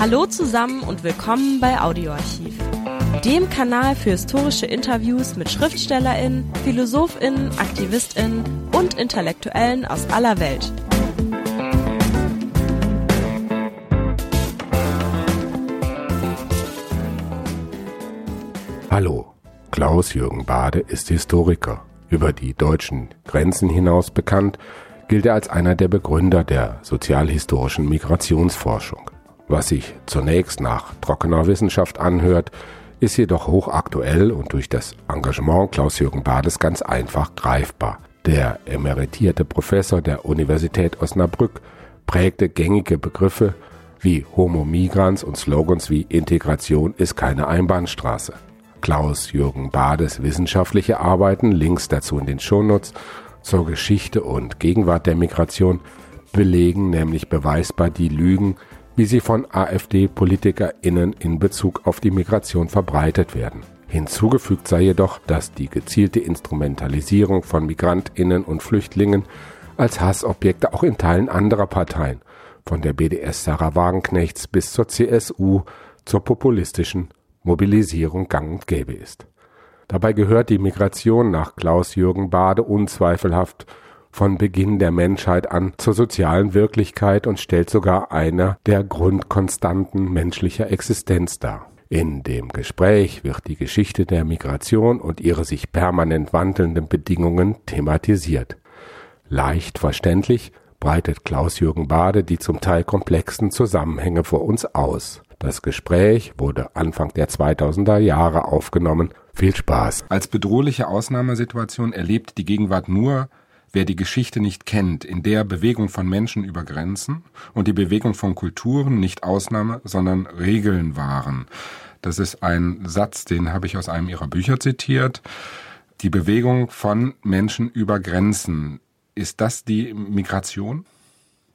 Hallo zusammen und willkommen bei Audioarchiv, dem Kanal für historische Interviews mit Schriftstellerinnen, Philosophinnen, Aktivistinnen und Intellektuellen aus aller Welt. Hallo, Klaus-Jürgen Bade ist Historiker. Über die deutschen Grenzen hinaus bekannt, gilt er als einer der Begründer der sozialhistorischen Migrationsforschung. Was sich zunächst nach trockener Wissenschaft anhört, ist jedoch hochaktuell und durch das Engagement Klaus-Jürgen Bades ganz einfach greifbar. Der emeritierte Professor der Universität Osnabrück prägte gängige Begriffe wie Homo migrans und Slogans wie Integration ist keine Einbahnstraße. Klaus-Jürgen Bades wissenschaftliche Arbeiten, Links dazu in den Shownotes, zur Geschichte und Gegenwart der Migration belegen nämlich beweisbar die Lügen, wie sie von AfD-PolitikerInnen in Bezug auf die Migration verbreitet werden. Hinzugefügt sei jedoch, dass die gezielte Instrumentalisierung von MigrantInnen und Flüchtlingen als Hassobjekte auch in Teilen anderer Parteien, von der BDS Sarah Wagenknechts bis zur CSU, zur populistischen Mobilisierung gang und gäbe ist. Dabei gehört die Migration nach Klaus-Jürgen Bade unzweifelhaft von Beginn der Menschheit an zur sozialen Wirklichkeit und stellt sogar einer der Grundkonstanten menschlicher Existenz dar. In dem Gespräch wird die Geschichte der Migration und ihre sich permanent wandelnden Bedingungen thematisiert. Leicht verständlich breitet Klaus-Jürgen Bade die zum Teil komplexen Zusammenhänge vor uns aus. Das Gespräch wurde Anfang der 2000er Jahre aufgenommen. Viel Spaß. Als bedrohliche Ausnahmesituation erlebt die Gegenwart nur wer die Geschichte nicht kennt, in der Bewegung von Menschen über Grenzen und die Bewegung von Kulturen nicht Ausnahme, sondern Regeln waren. Das ist ein Satz, den habe ich aus einem ihrer Bücher zitiert. Die Bewegung von Menschen über Grenzen. Ist das die Migration?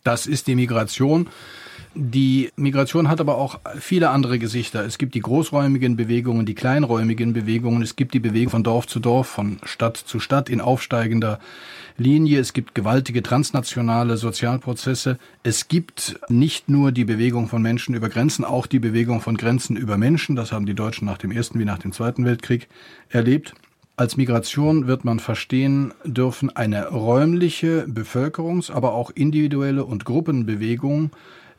Das ist die Migration. Die Migration hat aber auch viele andere Gesichter. Es gibt die großräumigen Bewegungen, die kleinräumigen Bewegungen. Es gibt die Bewegung von Dorf zu Dorf, von Stadt zu Stadt in aufsteigender Linie. Es gibt gewaltige transnationale Sozialprozesse. Es gibt nicht nur die Bewegung von Menschen über Grenzen, auch die Bewegung von Grenzen über Menschen. Das haben die Deutschen nach dem Ersten wie nach dem Zweiten Weltkrieg erlebt. Als Migration wird man verstehen dürfen eine räumliche Bevölkerungs-, aber auch individuelle und Gruppenbewegung,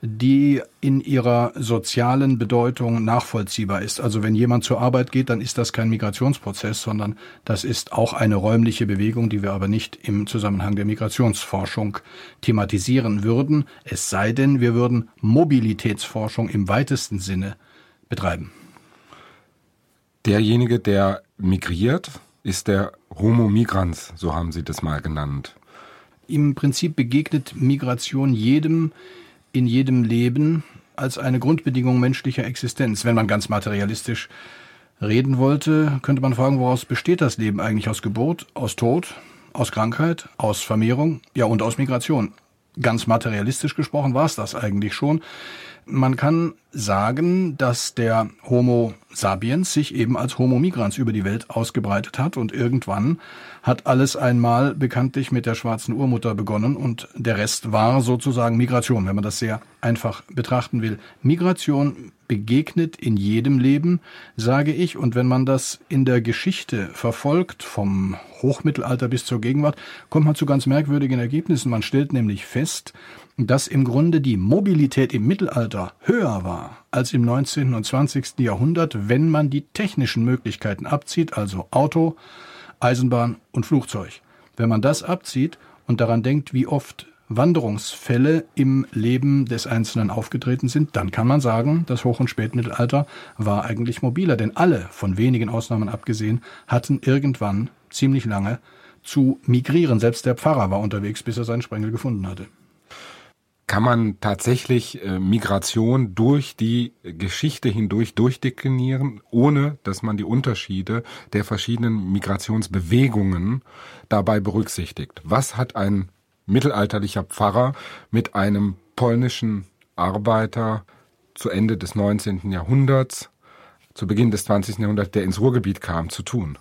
die in ihrer sozialen Bedeutung nachvollziehbar ist. Also wenn jemand zur Arbeit geht, dann ist das kein Migrationsprozess, sondern das ist auch eine räumliche Bewegung, die wir aber nicht im Zusammenhang der Migrationsforschung thematisieren würden, es sei denn, wir würden Mobilitätsforschung im weitesten Sinne betreiben. Derjenige, der migriert, ist der Homo migrans, so haben Sie das mal genannt. Im Prinzip begegnet Migration jedem, in jedem Leben als eine Grundbedingung menschlicher Existenz. Wenn man ganz materialistisch reden wollte, könnte man fragen, woraus besteht das Leben eigentlich? Aus Geburt, aus Tod, aus Krankheit, aus Vermehrung, ja und aus Migration. Ganz materialistisch gesprochen war es das eigentlich schon. Man kann sagen, dass der Homo sapiens sich eben als Homo migrans über die Welt ausgebreitet hat und irgendwann hat alles einmal bekanntlich mit der schwarzen Urmutter begonnen und der Rest war sozusagen Migration, wenn man das sehr einfach betrachten will. Migration begegnet in jedem Leben, sage ich, und wenn man das in der Geschichte verfolgt, vom Hochmittelalter bis zur Gegenwart, kommt man zu ganz merkwürdigen Ergebnissen. Man stellt nämlich fest, dass im Grunde die Mobilität im Mittelalter höher war als im 19. und 20. Jahrhundert, wenn man die technischen Möglichkeiten abzieht, also Auto, Eisenbahn und Flugzeug. Wenn man das abzieht und daran denkt, wie oft Wanderungsfälle im Leben des Einzelnen aufgetreten sind, dann kann man sagen, das Hoch- und Spätmittelalter war eigentlich mobiler, denn alle, von wenigen Ausnahmen abgesehen, hatten irgendwann ziemlich lange zu migrieren. Selbst der Pfarrer war unterwegs, bis er seinen Sprengel gefunden hatte. Kann man tatsächlich äh, Migration durch die Geschichte hindurch durchdeklinieren, ohne dass man die Unterschiede der verschiedenen Migrationsbewegungen dabei berücksichtigt? Was hat ein mittelalterlicher Pfarrer mit einem polnischen Arbeiter zu Ende des 19. Jahrhunderts, zu Beginn des 20. Jahrhunderts, der ins Ruhrgebiet kam, zu tun?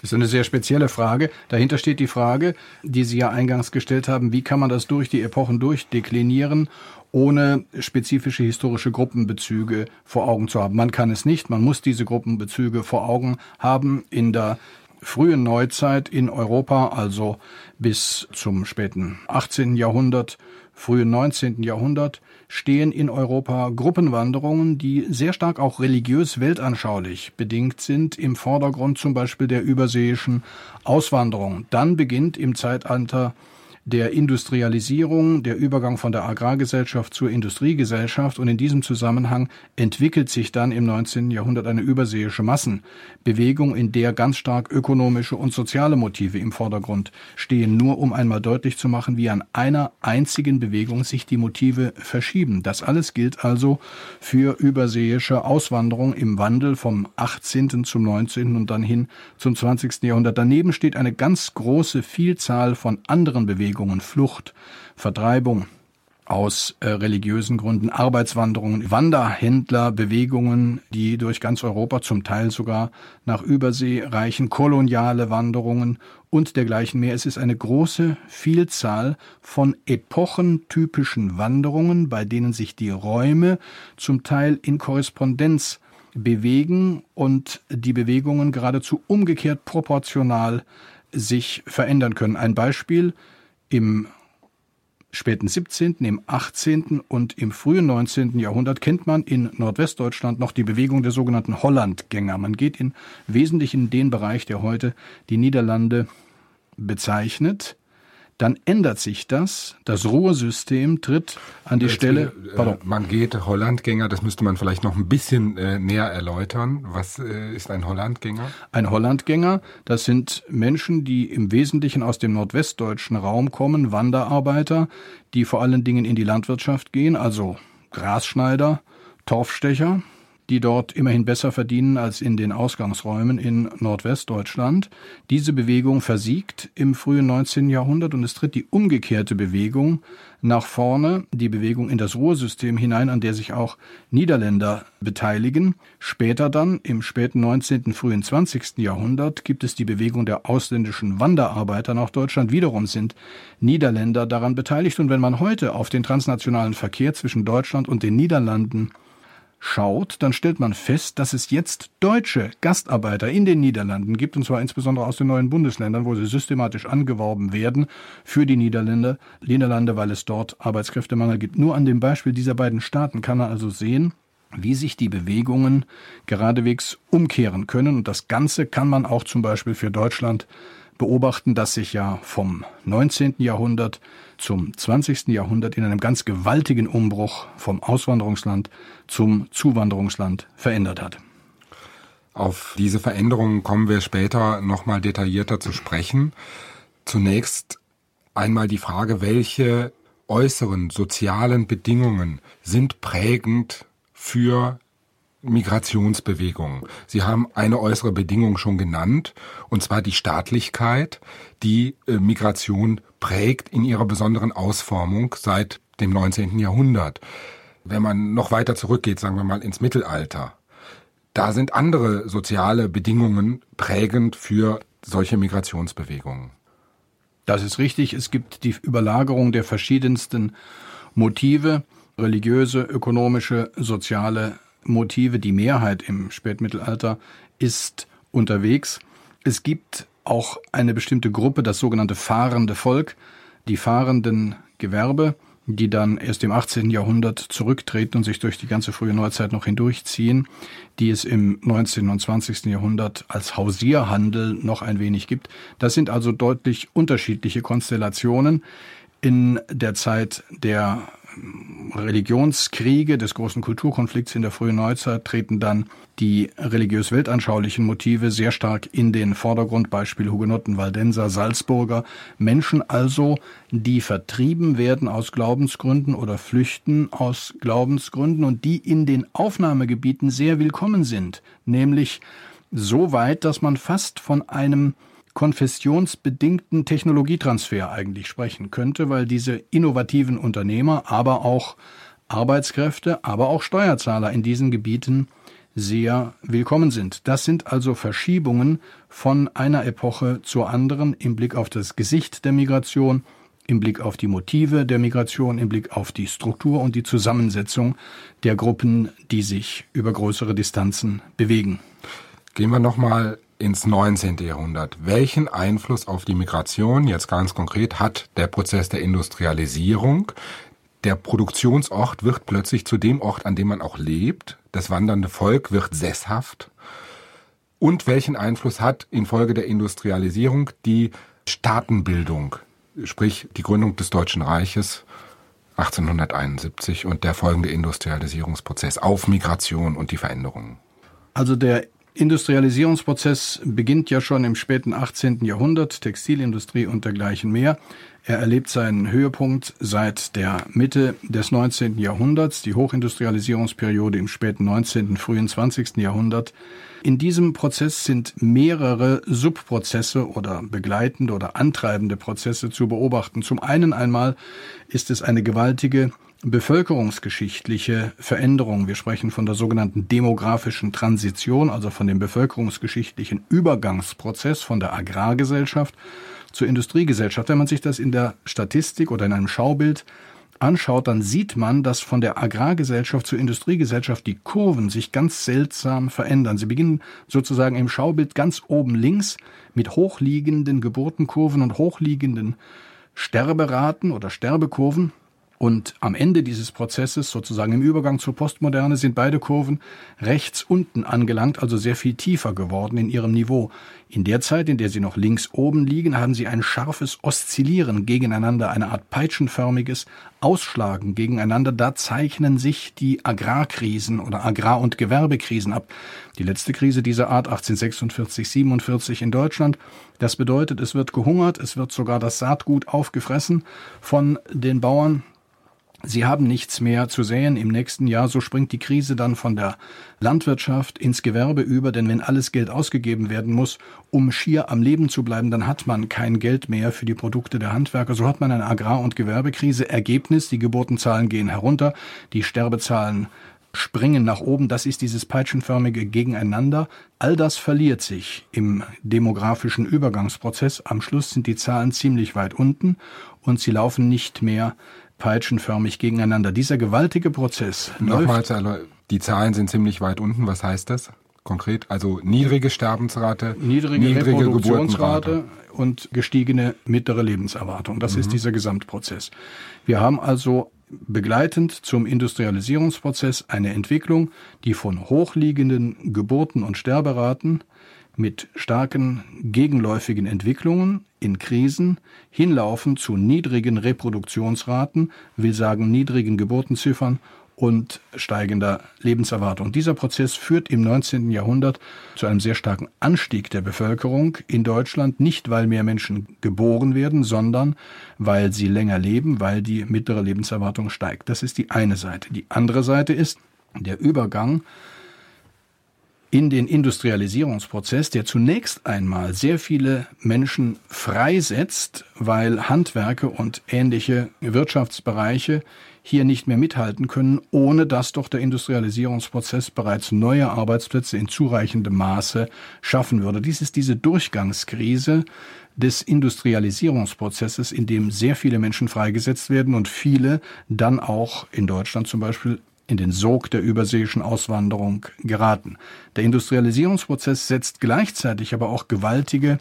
Das ist eine sehr spezielle Frage. Dahinter steht die Frage, die Sie ja eingangs gestellt haben, wie kann man das durch die Epochen durchdeklinieren, ohne spezifische historische Gruppenbezüge vor Augen zu haben. Man kann es nicht, man muss diese Gruppenbezüge vor Augen haben in der frühen Neuzeit in Europa, also bis zum späten 18. Jahrhundert, frühen 19. Jahrhundert, stehen in Europa Gruppenwanderungen, die sehr stark auch religiös weltanschaulich bedingt sind, im Vordergrund zum Beispiel der überseeischen Auswanderung. Dann beginnt im Zeitalter der Industrialisierung, der Übergang von der Agrargesellschaft zur Industriegesellschaft und in diesem Zusammenhang entwickelt sich dann im 19. Jahrhundert eine überseeische Massenbewegung, in der ganz stark ökonomische und soziale Motive im Vordergrund stehen, nur um einmal deutlich zu machen, wie an einer einzigen Bewegung sich die Motive verschieben. Das alles gilt also für überseeische Auswanderung im Wandel vom 18. zum 19. und dann hin zum 20. Jahrhundert. Daneben steht eine ganz große Vielzahl von anderen Bewegungen, Bewegungen, Flucht, Vertreibung aus äh, religiösen Gründen, Arbeitswanderungen, Wanderhändlerbewegungen, die durch ganz Europa zum Teil sogar nach Übersee reichen, koloniale Wanderungen und dergleichen mehr. Es ist eine große Vielzahl von epochentypischen Wanderungen, bei denen sich die Räume zum Teil in Korrespondenz bewegen und die Bewegungen geradezu umgekehrt proportional sich verändern können. Ein Beispiel im späten 17., im 18. und im frühen 19. Jahrhundert kennt man in Nordwestdeutschland noch die Bewegung der sogenannten Hollandgänger. Man geht in Wesentlichen in den Bereich, der heute die Niederlande bezeichnet dann ändert sich das. Das Ruhrsystem tritt an die Jetzt, Stelle. Äh, man geht Hollandgänger, das müsste man vielleicht noch ein bisschen äh, näher erläutern. Was äh, ist ein Hollandgänger? Ein Hollandgänger, das sind Menschen, die im Wesentlichen aus dem nordwestdeutschen Raum kommen, Wanderarbeiter, die vor allen Dingen in die Landwirtschaft gehen, also Grasschneider, Torfstecher, die dort immerhin besser verdienen als in den Ausgangsräumen in Nordwestdeutschland. Diese Bewegung versiegt im frühen 19. Jahrhundert und es tritt die umgekehrte Bewegung nach vorne, die Bewegung in das Ruhrsystem hinein, an der sich auch Niederländer beteiligen. Später dann, im späten 19., frühen 20. Jahrhundert, gibt es die Bewegung der ausländischen Wanderarbeiter nach Deutschland. Wiederum sind Niederländer daran beteiligt. Und wenn man heute auf den transnationalen Verkehr zwischen Deutschland und den Niederlanden schaut, dann stellt man fest, dass es jetzt deutsche Gastarbeiter in den Niederlanden gibt, und zwar insbesondere aus den neuen Bundesländern, wo sie systematisch angeworben werden für die Niederlande, Niederlande, weil es dort Arbeitskräftemangel gibt. Nur an dem Beispiel dieser beiden Staaten kann man also sehen, wie sich die Bewegungen geradewegs umkehren können. Und das Ganze kann man auch zum Beispiel für Deutschland beobachten, dass sich ja vom 19. Jahrhundert zum 20. Jahrhundert in einem ganz gewaltigen Umbruch vom Auswanderungsland zum Zuwanderungsland verändert hat. Auf diese Veränderungen kommen wir später nochmal detaillierter zu sprechen. Zunächst einmal die Frage, welche äußeren sozialen Bedingungen sind prägend für Migrationsbewegung. Sie haben eine äußere Bedingung schon genannt, und zwar die Staatlichkeit, die äh, Migration prägt in ihrer besonderen Ausformung seit dem 19. Jahrhundert. Wenn man noch weiter zurückgeht, sagen wir mal ins Mittelalter, da sind andere soziale Bedingungen prägend für solche Migrationsbewegungen. Das ist richtig. Es gibt die Überlagerung der verschiedensten Motive, religiöse, ökonomische, soziale Motive, die Mehrheit im Spätmittelalter ist unterwegs. Es gibt auch eine bestimmte Gruppe, das sogenannte fahrende Volk, die fahrenden Gewerbe, die dann erst im 18. Jahrhundert zurücktreten und sich durch die ganze frühe Neuzeit noch hindurchziehen, die es im 19. und 20. Jahrhundert als Hausierhandel noch ein wenig gibt. Das sind also deutlich unterschiedliche Konstellationen. In der Zeit der Religionskriege, des großen Kulturkonflikts in der frühen Neuzeit treten dann die religiös-weltanschaulichen Motive sehr stark in den Vordergrund, Beispiel Hugenotten, Waldenser, Salzburger. Menschen also, die vertrieben werden aus Glaubensgründen oder flüchten aus Glaubensgründen und die in den Aufnahmegebieten sehr willkommen sind, nämlich so weit, dass man fast von einem konfessionsbedingten Technologietransfer eigentlich sprechen könnte, weil diese innovativen Unternehmer, aber auch Arbeitskräfte, aber auch Steuerzahler in diesen Gebieten sehr willkommen sind. Das sind also Verschiebungen von einer Epoche zur anderen im Blick auf das Gesicht der Migration, im Blick auf die Motive der Migration, im Blick auf die Struktur und die Zusammensetzung der Gruppen, die sich über größere Distanzen bewegen. Gehen wir nochmal ins 19. Jahrhundert. Welchen Einfluss auf die Migration, jetzt ganz konkret, hat der Prozess der Industrialisierung? Der Produktionsort wird plötzlich zu dem Ort, an dem man auch lebt. Das wandernde Volk wird sesshaft. Und welchen Einfluss hat infolge der Industrialisierung die Staatenbildung, sprich die Gründung des Deutschen Reiches 1871 und der folgende Industrialisierungsprozess auf Migration und die Veränderungen? Also der Industrialisierungsprozess beginnt ja schon im späten 18. Jahrhundert, Textilindustrie und dergleichen mehr. Er erlebt seinen Höhepunkt seit der Mitte des 19. Jahrhunderts, die Hochindustrialisierungsperiode im späten 19., frühen 20. Jahrhundert. In diesem Prozess sind mehrere Subprozesse oder begleitende oder antreibende Prozesse zu beobachten. Zum einen einmal ist es eine gewaltige bevölkerungsgeschichtliche Veränderung. Wir sprechen von der sogenannten demografischen Transition, also von dem bevölkerungsgeschichtlichen Übergangsprozess von der Agrargesellschaft zur Industriegesellschaft. Wenn man sich das in der Statistik oder in einem Schaubild anschaut, dann sieht man, dass von der Agrargesellschaft zur Industriegesellschaft die Kurven sich ganz seltsam verändern. Sie beginnen sozusagen im Schaubild ganz oben links mit hochliegenden Geburtenkurven und hochliegenden Sterberaten oder Sterbekurven und am Ende dieses Prozesses, sozusagen im Übergang zur Postmoderne, sind beide Kurven rechts unten angelangt, also sehr viel tiefer geworden in ihrem Niveau. In der Zeit, in der sie noch links oben liegen, haben sie ein scharfes Oszillieren gegeneinander, eine Art peitschenförmiges Ausschlagen gegeneinander. Da zeichnen sich die Agrarkrisen oder Agrar- und Gewerbekrisen ab. Die letzte Krise dieser Art 1846, 47 in Deutschland. Das bedeutet, es wird gehungert, es wird sogar das Saatgut aufgefressen von den Bauern. Sie haben nichts mehr zu säen im nächsten Jahr, so springt die Krise dann von der Landwirtschaft ins Gewerbe über, denn wenn alles Geld ausgegeben werden muss, um schier am Leben zu bleiben, dann hat man kein Geld mehr für die Produkte der Handwerker. So hat man eine Agrar- und Gewerbekrise. Ergebnis, die Geburtenzahlen gehen herunter, die Sterbezahlen springen nach oben. Das ist dieses peitschenförmige Gegeneinander. All das verliert sich im demografischen Übergangsprozess. Am Schluss sind die Zahlen ziemlich weit unten und sie laufen nicht mehr peitschenförmig gegeneinander. Dieser gewaltige Prozess. Nochmals, die Zahlen sind ziemlich weit unten. Was heißt das? Konkret, also niedrige Sterbensrate, niedrige, niedrige Reproduktionsrate und gestiegene mittlere Lebenserwartung. Das mhm. ist dieser Gesamtprozess. Wir haben also begleitend zum Industrialisierungsprozess eine Entwicklung, die von hochliegenden Geburten und Sterberaten mit starken gegenläufigen Entwicklungen in Krisen hinlaufen zu niedrigen Reproduktionsraten, will sagen niedrigen Geburtenziffern und steigender Lebenserwartung. Dieser Prozess führt im 19. Jahrhundert zu einem sehr starken Anstieg der Bevölkerung in Deutschland, nicht weil mehr Menschen geboren werden, sondern weil sie länger leben, weil die mittlere Lebenserwartung steigt. Das ist die eine Seite. Die andere Seite ist der Übergang in den Industrialisierungsprozess, der zunächst einmal sehr viele Menschen freisetzt, weil Handwerke und ähnliche Wirtschaftsbereiche hier nicht mehr mithalten können, ohne dass doch der Industrialisierungsprozess bereits neue Arbeitsplätze in zureichendem Maße schaffen würde. Dies ist diese Durchgangskrise des Industrialisierungsprozesses, in dem sehr viele Menschen freigesetzt werden und viele dann auch in Deutschland zum Beispiel in den Sog der überseeischen Auswanderung geraten. Der Industrialisierungsprozess setzt gleichzeitig aber auch gewaltige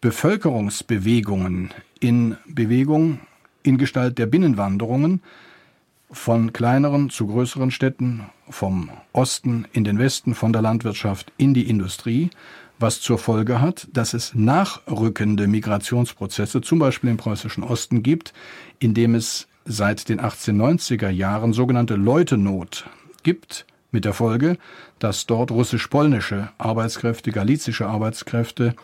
Bevölkerungsbewegungen in Bewegung in Gestalt der Binnenwanderungen von kleineren zu größeren Städten, vom Osten in den Westen, von der Landwirtschaft in die Industrie, was zur Folge hat, dass es nachrückende Migrationsprozesse, zum Beispiel im preußischen Osten gibt, in dem es seit den 1890er Jahren sogenannte Leutenot gibt, mit der Folge, dass dort russisch-polnische Arbeitskräfte, galizische Arbeitskräfte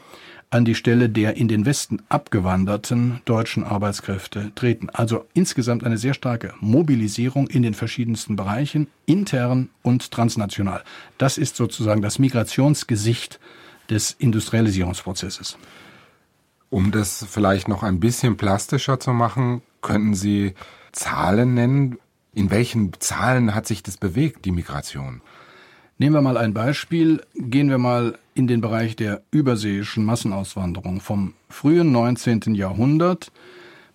an die Stelle der in den Westen abgewanderten deutschen Arbeitskräfte treten. Also insgesamt eine sehr starke Mobilisierung in den verschiedensten Bereichen, intern und transnational. Das ist sozusagen das Migrationsgesicht des Industrialisierungsprozesses. Um das vielleicht noch ein bisschen plastischer zu machen, Könnten Sie Zahlen nennen? In welchen Zahlen hat sich das bewegt, die Migration? Nehmen wir mal ein Beispiel. Gehen wir mal in den Bereich der überseeischen Massenauswanderung. Vom frühen 19. Jahrhundert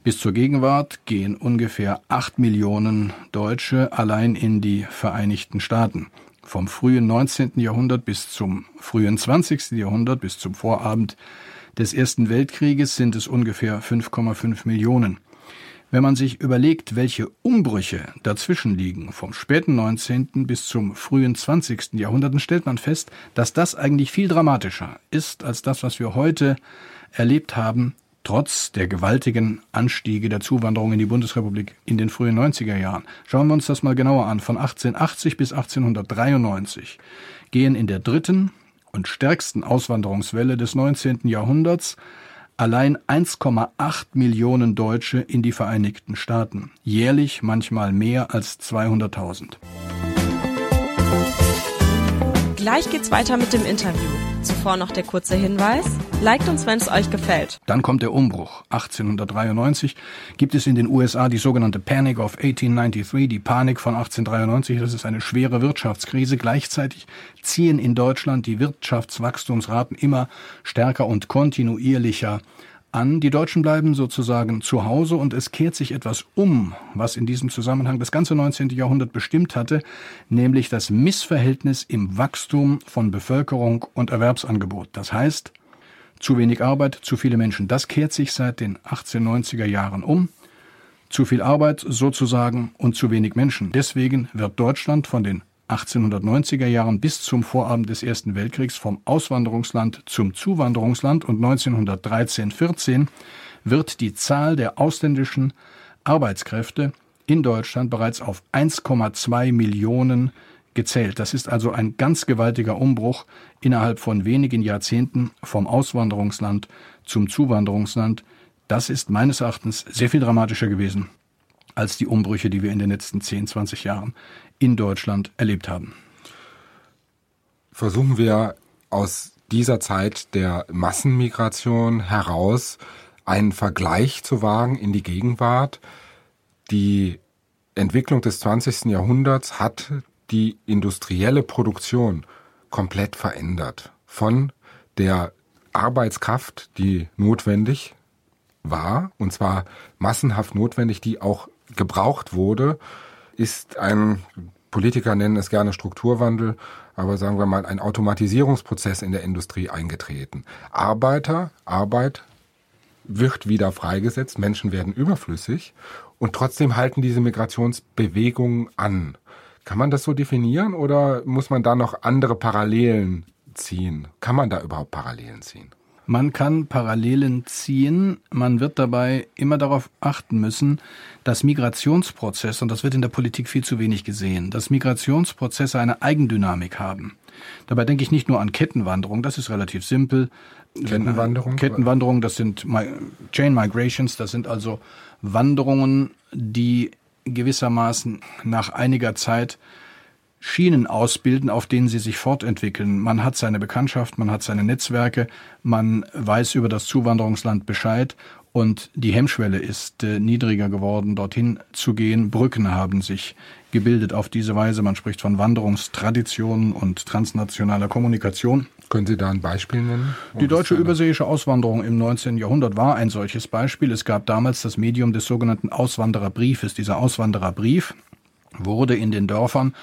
bis zur Gegenwart gehen ungefähr acht Millionen Deutsche allein in die Vereinigten Staaten. Vom frühen 19. Jahrhundert bis zum frühen 20. Jahrhundert, bis zum Vorabend des Ersten Weltkrieges sind es ungefähr 5,5 Millionen. Wenn man sich überlegt, welche Umbrüche dazwischen liegen, vom späten 19. bis zum frühen 20. Jahrhundert, dann stellt man fest, dass das eigentlich viel dramatischer ist als das, was wir heute erlebt haben, trotz der gewaltigen Anstiege der Zuwanderung in die Bundesrepublik in den frühen 90er Jahren. Schauen wir uns das mal genauer an. Von 1880 bis 1893 gehen in der dritten und stärksten Auswanderungswelle des 19. Jahrhunderts allein 1,8 Millionen Deutsche in die Vereinigten Staaten, jährlich manchmal mehr als 200.000. Gleich geht's weiter mit dem Interview. Zuvor noch der kurze Hinweis. Liked uns, wenn es euch gefällt. Dann kommt der Umbruch. 1893 gibt es in den USA die sogenannte Panic of 1893, die Panik von 1893. Das ist eine schwere Wirtschaftskrise. Gleichzeitig ziehen in Deutschland die Wirtschaftswachstumsraten immer stärker und kontinuierlicher an. Die Deutschen bleiben sozusagen zu Hause und es kehrt sich etwas um, was in diesem Zusammenhang das ganze 19. Jahrhundert bestimmt hatte, nämlich das Missverhältnis im Wachstum von Bevölkerung und Erwerbsangebot. Das heißt, zu wenig Arbeit, zu viele Menschen. Das kehrt sich seit den 1890er Jahren um. Zu viel Arbeit sozusagen und zu wenig Menschen. Deswegen wird Deutschland von den 1890er Jahren bis zum Vorabend des Ersten Weltkriegs vom Auswanderungsland zum Zuwanderungsland und 1913-14 wird die Zahl der ausländischen Arbeitskräfte in Deutschland bereits auf 1,2 Millionen gezählt. Das ist also ein ganz gewaltiger Umbruch innerhalb von wenigen Jahrzehnten vom Auswanderungsland zum Zuwanderungsland. Das ist meines Erachtens sehr viel dramatischer gewesen als die Umbrüche, die wir in den letzten 10, 20 Jahren in Deutschland erlebt haben. Versuchen wir aus dieser Zeit der Massenmigration heraus einen Vergleich zu wagen in die Gegenwart. Die Entwicklung des 20. Jahrhunderts hat die industrielle Produktion komplett verändert. Von der Arbeitskraft, die notwendig war, und zwar massenhaft notwendig, die auch gebraucht wurde, ist ein, Politiker nennen es gerne Strukturwandel, aber sagen wir mal ein Automatisierungsprozess in der Industrie eingetreten. Arbeiter, Arbeit wird wieder freigesetzt, Menschen werden überflüssig und trotzdem halten diese Migrationsbewegungen an. Kann man das so definieren oder muss man da noch andere Parallelen ziehen? Kann man da überhaupt Parallelen ziehen? Man kann Parallelen ziehen. Man wird dabei immer darauf achten müssen, dass Migrationsprozesse, und das wird in der Politik viel zu wenig gesehen, dass Migrationsprozesse eine Eigendynamik haben. Dabei denke ich nicht nur an Kettenwanderung, das ist relativ simpel. Kettenwanderung? Kettenwanderung, das sind Chain Migrations, das sind also Wanderungen, die gewissermaßen nach einiger Zeit Schienen ausbilden, auf denen sie sich fortentwickeln. Man hat seine Bekanntschaft, man hat seine Netzwerke, man weiß über das Zuwanderungsland Bescheid und die Hemmschwelle ist äh, niedriger geworden, dorthin zu gehen. Brücken haben sich gebildet auf diese Weise. Man spricht von Wanderungstraditionen und transnationaler Kommunikation. Können Sie da ein Beispiel nennen? Die deutsche überseeische Auswanderung im 19. Jahrhundert war ein solches Beispiel. Es gab damals das Medium des sogenannten Auswandererbriefes. Dieser Auswandererbrief wurde in den Dörfern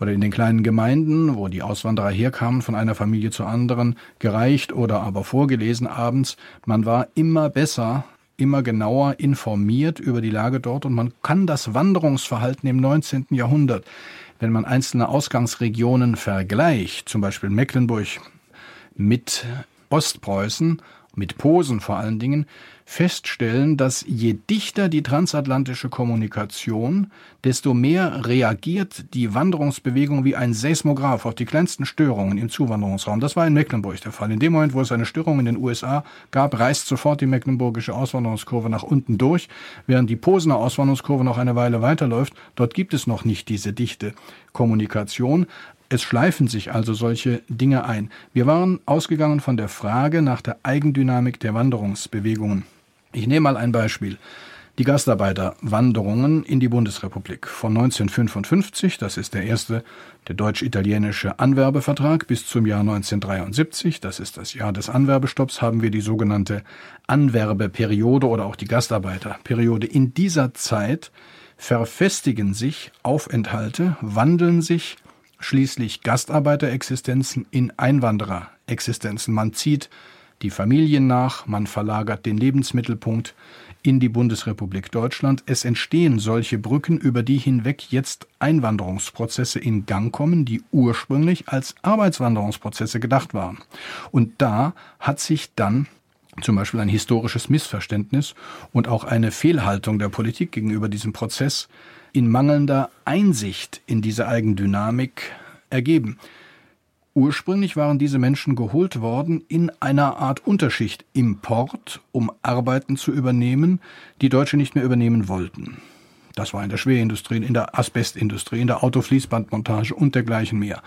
oder in den kleinen Gemeinden, wo die Auswanderer herkamen von einer Familie zur anderen, gereicht oder aber vorgelesen abends. Man war immer besser, immer genauer informiert über die Lage dort und man kann das Wanderungsverhalten im 19. Jahrhundert, wenn man einzelne Ausgangsregionen vergleicht, zum Beispiel Mecklenburg mit Ostpreußen, mit Posen vor allen Dingen, feststellen, dass je dichter die transatlantische Kommunikation, desto mehr reagiert die Wanderungsbewegung wie ein Seismograph auf die kleinsten Störungen im Zuwanderungsraum. Das war in Mecklenburg der Fall. In dem Moment, wo es eine Störung in den USA gab, reißt sofort die mecklenburgische Auswanderungskurve nach unten durch, während die Posener Auswanderungskurve noch eine Weile weiterläuft. Dort gibt es noch nicht diese dichte Kommunikation. Es schleifen sich also solche Dinge ein. Wir waren ausgegangen von der Frage nach der Eigendynamik der Wanderungsbewegungen. Ich nehme mal ein Beispiel. die Gastarbeiterwanderungen in die Bundesrepublik. Von 1955, das ist der erste, der deutsch-italienische Anwerbevertrag, bis zum Jahr 1973, das ist das Jahr des Anwerbestopps, haben wir die sogenannte Anwerbeperiode oder auch die Gastarbeiterperiode. In dieser Zeit verfestigen sich Aufenthalte, wandeln sich schließlich Gastarbeiterexistenzen in Einwandererexistenzen. Man zieht die Familien nach, man verlagert den Lebensmittelpunkt, in die Bundesrepublik Deutschland. Es entstehen solche Brücken, über die hinweg jetzt Einwanderungsprozesse in Gang kommen, die ursprünglich als Arbeitswanderungsprozesse gedacht waren. Und da hat sich dann zum Beispiel ein historisches Missverständnis und auch eine Fehlhaltung der Politik gegenüber diesem Prozess in mangelnder Einsicht in diese Eigendynamik ergeben. Ursprünglich waren diese Menschen geholt worden in einer Art Unterschicht Import, um Arbeiten zu übernehmen, die Deutsche nicht mehr übernehmen wollten. Das war in der Schwerindustrie, in der Asbestindustrie, in der Autofließbandmontage und dergleichen mehr.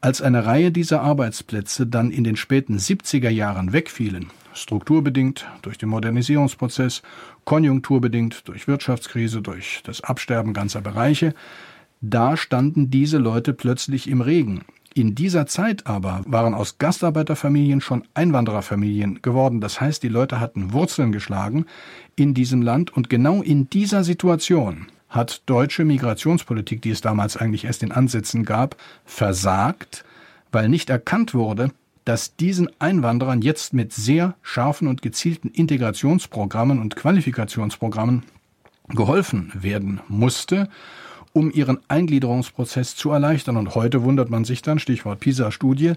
Als eine Reihe dieser Arbeitsplätze dann in den späten 70er Jahren wegfielen, strukturbedingt durch den Modernisierungsprozess, konjunkturbedingt durch Wirtschaftskrise, durch das Absterben ganzer Bereiche, da standen diese Leute plötzlich im Regen. In dieser Zeit aber waren aus Gastarbeiterfamilien schon Einwandererfamilien geworden. Das heißt, die Leute hatten Wurzeln geschlagen in diesem Land und genau in dieser Situation hat deutsche Migrationspolitik, die es damals eigentlich erst in Ansätzen gab, versagt, weil nicht erkannt wurde, dass diesen Einwanderern jetzt mit sehr scharfen und gezielten Integrationsprogrammen und Qualifikationsprogrammen geholfen werden musste um ihren Eingliederungsprozess zu erleichtern. Und heute wundert man sich dann, Stichwort PISA-Studie,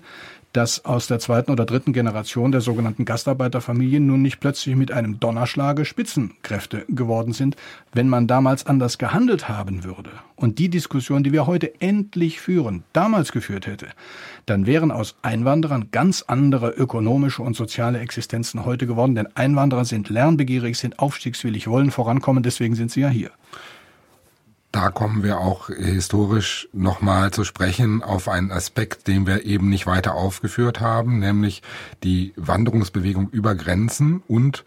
dass aus der zweiten oder dritten Generation der sogenannten Gastarbeiterfamilien nun nicht plötzlich mit einem Donnerschlage Spitzenkräfte geworden sind, wenn man damals anders gehandelt haben würde. Und die Diskussion, die wir heute endlich führen, damals geführt hätte, dann wären aus Einwanderern ganz andere ökonomische und soziale Existenzen heute geworden, denn Einwanderer sind lernbegierig, sind aufstiegswillig, wollen vorankommen, deswegen sind sie ja hier da kommen wir auch historisch nochmal zu sprechen auf einen Aspekt, den wir eben nicht weiter aufgeführt haben, nämlich die Wanderungsbewegung über Grenzen und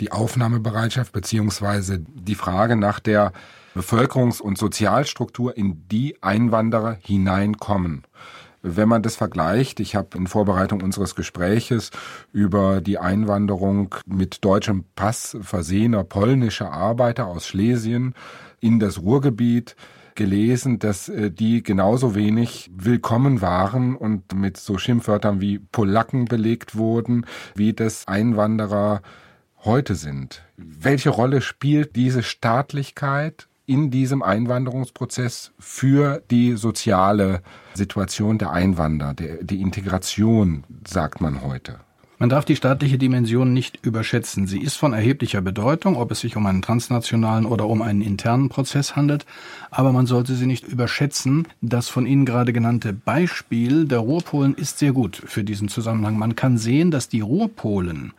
die Aufnahmebereitschaft beziehungsweise die Frage nach der Bevölkerungs- und Sozialstruktur, in die Einwanderer hineinkommen. Wenn man das vergleicht, ich habe in Vorbereitung unseres Gespräches über die Einwanderung mit deutschem Pass versehener polnischer Arbeiter aus Schlesien in das Ruhrgebiet gelesen, dass äh, die genauso wenig willkommen waren und mit so Schimpfwörtern wie Polacken belegt wurden, wie das Einwanderer heute sind. Welche Rolle spielt diese Staatlichkeit in diesem Einwanderungsprozess für die soziale Situation der Einwanderer, der, die Integration, sagt man heute? Man darf die staatliche Dimension nicht überschätzen. Sie ist von erheblicher Bedeutung, ob es sich um einen transnationalen oder um einen internen Prozess handelt. Aber man sollte sie nicht überschätzen. Das von Ihnen gerade genannte Beispiel der Ruhrpolen ist sehr gut für diesen Zusammenhang. Man kann sehen, dass die Ruhrpolen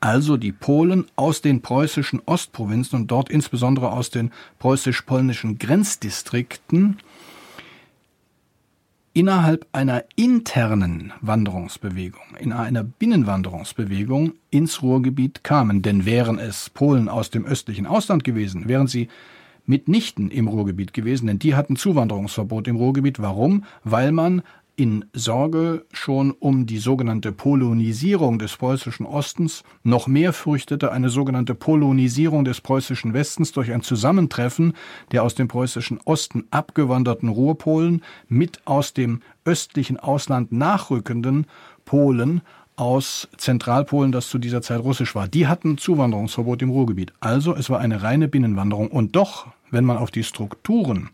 also die Polen aus den preußischen Ostprovinzen und dort insbesondere aus den preußisch-polnischen Grenzdistrikten innerhalb einer internen Wanderungsbewegung, in einer Binnenwanderungsbewegung ins Ruhrgebiet kamen. Denn wären es Polen aus dem östlichen Ausland gewesen, wären sie mitnichten im Ruhrgebiet gewesen, denn die hatten Zuwanderungsverbot im Ruhrgebiet. Warum? Weil man in Sorge schon um die sogenannte Polonisierung des preußischen Ostens noch mehr fürchtete eine sogenannte Polonisierung des preußischen Westens durch ein Zusammentreffen der aus dem preußischen Osten abgewanderten Ruhrpolen mit aus dem östlichen Ausland nachrückenden Polen aus Zentralpolen, das zu dieser Zeit russisch war. Die hatten Zuwanderungsverbot im Ruhrgebiet. Also es war eine reine Binnenwanderung. Und doch, wenn man auf die Strukturen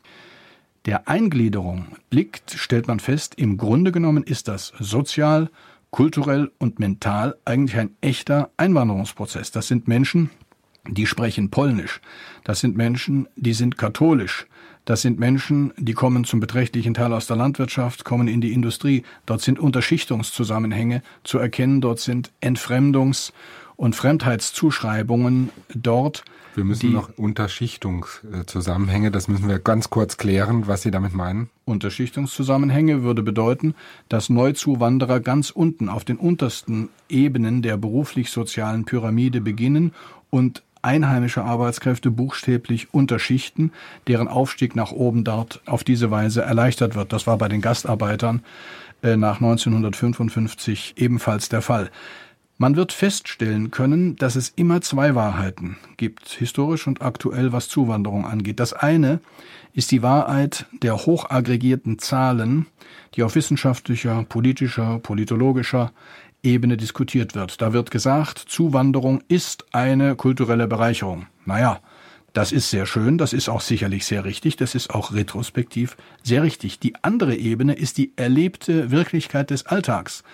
der Eingliederung blickt, stellt man fest, im Grunde genommen ist das sozial, kulturell und mental eigentlich ein echter Einwanderungsprozess. Das sind Menschen, die sprechen Polnisch. Das sind Menschen, die sind katholisch. Das sind Menschen, die kommen zum beträchtlichen Teil aus der Landwirtschaft, kommen in die Industrie. Dort sind Unterschichtungszusammenhänge zu erkennen. Dort sind Entfremdungs- und Fremdheitszuschreibungen dort. Wir müssen die, noch Unterschichtungszusammenhänge, das müssen wir ganz kurz klären, was Sie damit meinen. Unterschichtungszusammenhänge würde bedeuten, dass Neuzuwanderer ganz unten auf den untersten Ebenen der beruflich-sozialen Pyramide beginnen und einheimische Arbeitskräfte buchstäblich unterschichten, deren Aufstieg nach oben dort auf diese Weise erleichtert wird. Das war bei den Gastarbeitern äh, nach 1955 ebenfalls der Fall. Man wird feststellen können, dass es immer zwei Wahrheiten gibt, historisch und aktuell, was Zuwanderung angeht. Das eine ist die Wahrheit der hochaggregierten Zahlen, die auf wissenschaftlicher, politischer, politologischer Ebene diskutiert wird. Da wird gesagt, Zuwanderung ist eine kulturelle Bereicherung. Naja, das ist sehr schön, das ist auch sicherlich sehr richtig, das ist auch retrospektiv sehr richtig. Die andere Ebene ist die erlebte Wirklichkeit des Alltags.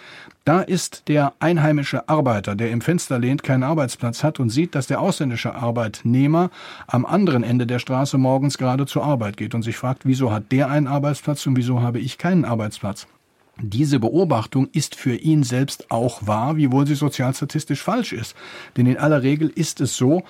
Da ist der einheimische Arbeiter, der im Fenster lehnt, keinen Arbeitsplatz hat und sieht, dass der ausländische Arbeitnehmer am anderen Ende der Straße morgens gerade zur Arbeit geht und sich fragt, wieso hat der einen Arbeitsplatz und wieso habe ich keinen Arbeitsplatz. Diese Beobachtung ist für ihn selbst auch wahr, wiewohl sie sozialstatistisch falsch ist. Denn in aller Regel ist es so,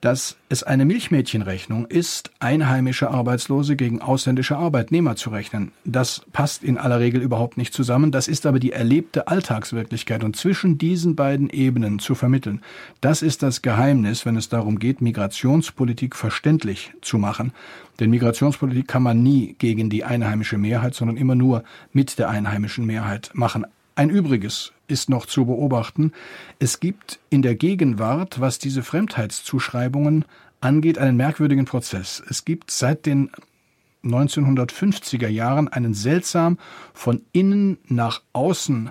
dass es eine Milchmädchenrechnung ist, einheimische Arbeitslose gegen ausländische Arbeitnehmer zu rechnen. Das passt in aller Regel überhaupt nicht zusammen. Das ist aber die erlebte Alltagswirklichkeit und zwischen diesen beiden Ebenen zu vermitteln. Das ist das Geheimnis, wenn es darum geht, Migrationspolitik verständlich zu machen. Denn Migrationspolitik kann man nie gegen die einheimische Mehrheit, sondern immer nur mit der einheimischen Mehrheit machen. Ein Übriges ist noch zu beobachten. Es gibt in der Gegenwart, was diese Fremdheitszuschreibungen angeht, einen merkwürdigen Prozess. Es gibt seit den 1950er Jahren einen seltsam von innen nach außen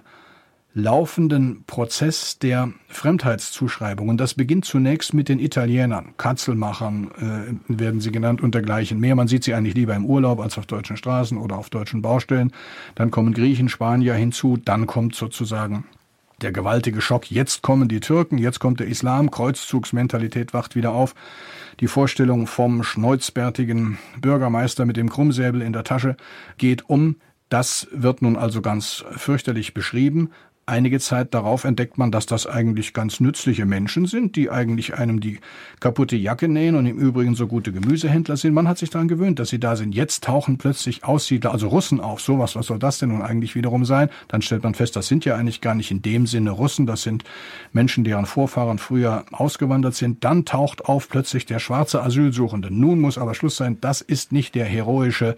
laufenden Prozess der Fremdheitszuschreibung. Und das beginnt zunächst mit den Italienern, Katzelmachern äh, werden sie genannt und dergleichen mehr. Man sieht sie eigentlich lieber im Urlaub als auf deutschen Straßen oder auf deutschen Baustellen. Dann kommen Griechen, Spanier hinzu, dann kommt sozusagen der gewaltige Schock. Jetzt kommen die Türken, jetzt kommt der Islam, Kreuzzugsmentalität wacht wieder auf. Die Vorstellung vom schneuzbärtigen Bürgermeister mit dem Krummsäbel in der Tasche geht um. Das wird nun also ganz fürchterlich beschrieben. Einige Zeit darauf entdeckt man, dass das eigentlich ganz nützliche Menschen sind, die eigentlich einem die kaputte Jacke nähen und im Übrigen so gute Gemüsehändler sind. Man hat sich daran gewöhnt, dass sie da sind. Jetzt tauchen plötzlich Aussiedler, also Russen auf. Sowas, was soll das denn nun eigentlich wiederum sein? Dann stellt man fest, das sind ja eigentlich gar nicht in dem Sinne Russen. Das sind Menschen, deren Vorfahren früher ausgewandert sind. Dann taucht auf plötzlich der schwarze Asylsuchende. Nun muss aber Schluss sein. Das ist nicht der heroische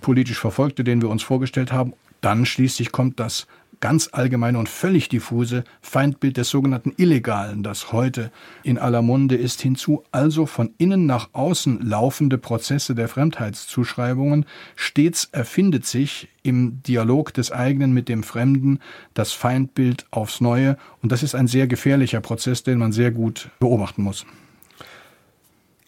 politisch Verfolgte, den wir uns vorgestellt haben. Dann schließlich kommt das ganz allgemeine und völlig diffuse Feindbild des sogenannten Illegalen, das heute in aller Munde ist, hinzu, also von innen nach außen laufende Prozesse der Fremdheitszuschreibungen. Stets erfindet sich im Dialog des eigenen mit dem Fremden das Feindbild aufs Neue und das ist ein sehr gefährlicher Prozess, den man sehr gut beobachten muss.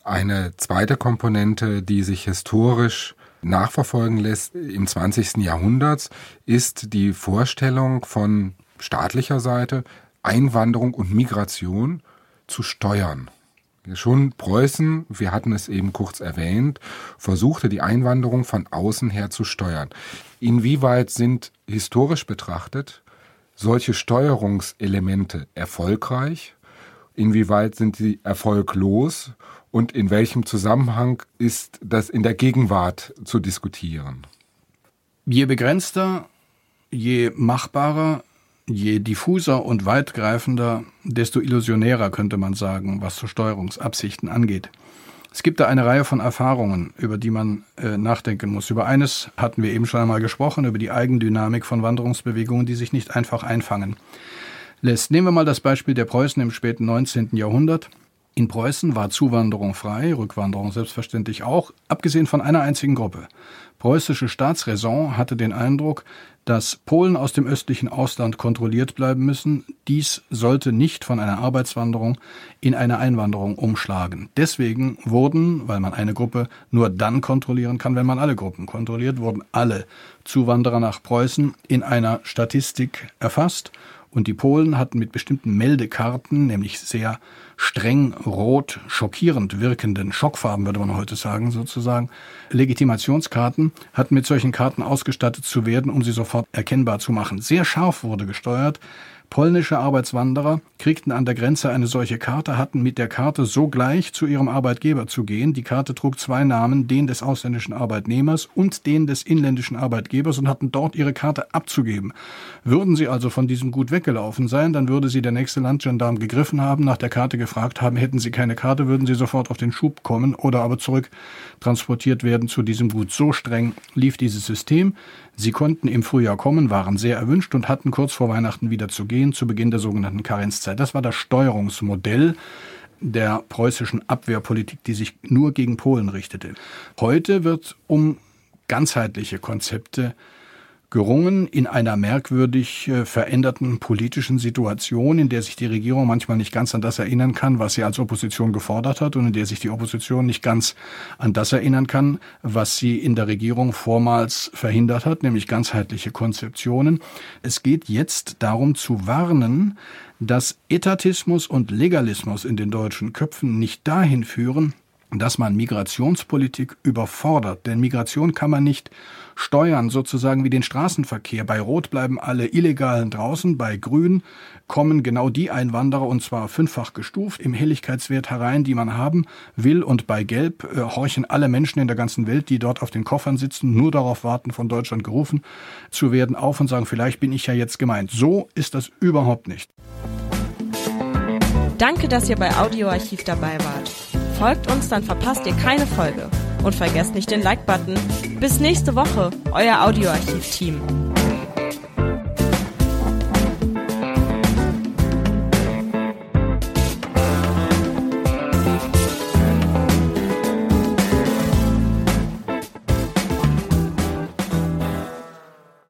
Eine zweite Komponente, die sich historisch nachverfolgen lässt im 20. Jahrhundert, ist die Vorstellung von staatlicher Seite, Einwanderung und Migration zu steuern. Schon Preußen, wir hatten es eben kurz erwähnt, versuchte die Einwanderung von außen her zu steuern. Inwieweit sind historisch betrachtet solche Steuerungselemente erfolgreich? Inwieweit sind sie erfolglos? Und in welchem Zusammenhang ist das in der Gegenwart zu diskutieren? Je begrenzter, je machbarer, je diffuser und weitgreifender, desto illusionärer könnte man sagen, was so Steuerungsabsichten angeht. Es gibt da eine Reihe von Erfahrungen, über die man äh, nachdenken muss. Über eines hatten wir eben schon einmal gesprochen, über die Eigendynamik von Wanderungsbewegungen, die sich nicht einfach einfangen lässt. Nehmen wir mal das Beispiel der Preußen im späten 19. Jahrhundert. In Preußen war Zuwanderung frei, Rückwanderung selbstverständlich auch, abgesehen von einer einzigen Gruppe. Preußische Staatsräson hatte den Eindruck, dass Polen aus dem östlichen Ausland kontrolliert bleiben müssen. Dies sollte nicht von einer Arbeitswanderung in eine Einwanderung umschlagen. Deswegen wurden, weil man eine Gruppe nur dann kontrollieren kann, wenn man alle Gruppen kontrolliert, wurden alle Zuwanderer nach Preußen in einer Statistik erfasst und die Polen hatten mit bestimmten Meldekarten, nämlich sehr streng rot, schockierend wirkenden Schockfarben, würde man heute sagen, sozusagen, Legitimationskarten, hatten mit solchen Karten ausgestattet zu werden, um sie sofort erkennbar zu machen. Sehr scharf wurde gesteuert. Polnische Arbeitswanderer kriegten an der Grenze eine solche Karte, hatten mit der Karte sogleich zu ihrem Arbeitgeber zu gehen. Die Karte trug zwei Namen, den des ausländischen Arbeitnehmers und den des inländischen Arbeitgebers und hatten dort ihre Karte abzugeben. Würden sie also von diesem Gut weggelaufen sein, dann würde sie der nächste Landgendarm gegriffen haben, nach der Karte gefragt haben, hätten sie keine Karte, würden sie sofort auf den Schub kommen oder aber zurück transportiert werden zu diesem Gut. So streng lief dieses System. Sie konnten im Frühjahr kommen, waren sehr erwünscht und hatten kurz vor Weihnachten wieder zu gehen, zu Beginn der sogenannten Karenzzeit. Das war das Steuerungsmodell der preußischen Abwehrpolitik, die sich nur gegen Polen richtete. Heute wird um ganzheitliche Konzepte gerungen in einer merkwürdig äh, veränderten politischen Situation, in der sich die Regierung manchmal nicht ganz an das erinnern kann, was sie als Opposition gefordert hat und in der sich die Opposition nicht ganz an das erinnern kann, was sie in der Regierung vormals verhindert hat, nämlich ganzheitliche Konzeptionen. Es geht jetzt darum zu warnen, dass Etatismus und Legalismus in den deutschen Köpfen nicht dahin führen, dass man Migrationspolitik überfordert. Denn Migration kann man nicht steuern, sozusagen wie den Straßenverkehr. Bei Rot bleiben alle Illegalen draußen, bei Grün kommen genau die Einwanderer, und zwar fünffach gestuft, im Helligkeitswert herein, die man haben will. Und bei Gelb äh, horchen alle Menschen in der ganzen Welt, die dort auf den Koffern sitzen, nur darauf warten, von Deutschland gerufen zu werden, auf und sagen, vielleicht bin ich ja jetzt gemeint. So ist das überhaupt nicht. Danke, dass ihr bei Audioarchiv dabei wart. Folgt uns, dann verpasst ihr keine Folge. Und vergesst nicht den Like-Button. Bis nächste Woche, euer Audioarchiv-Team.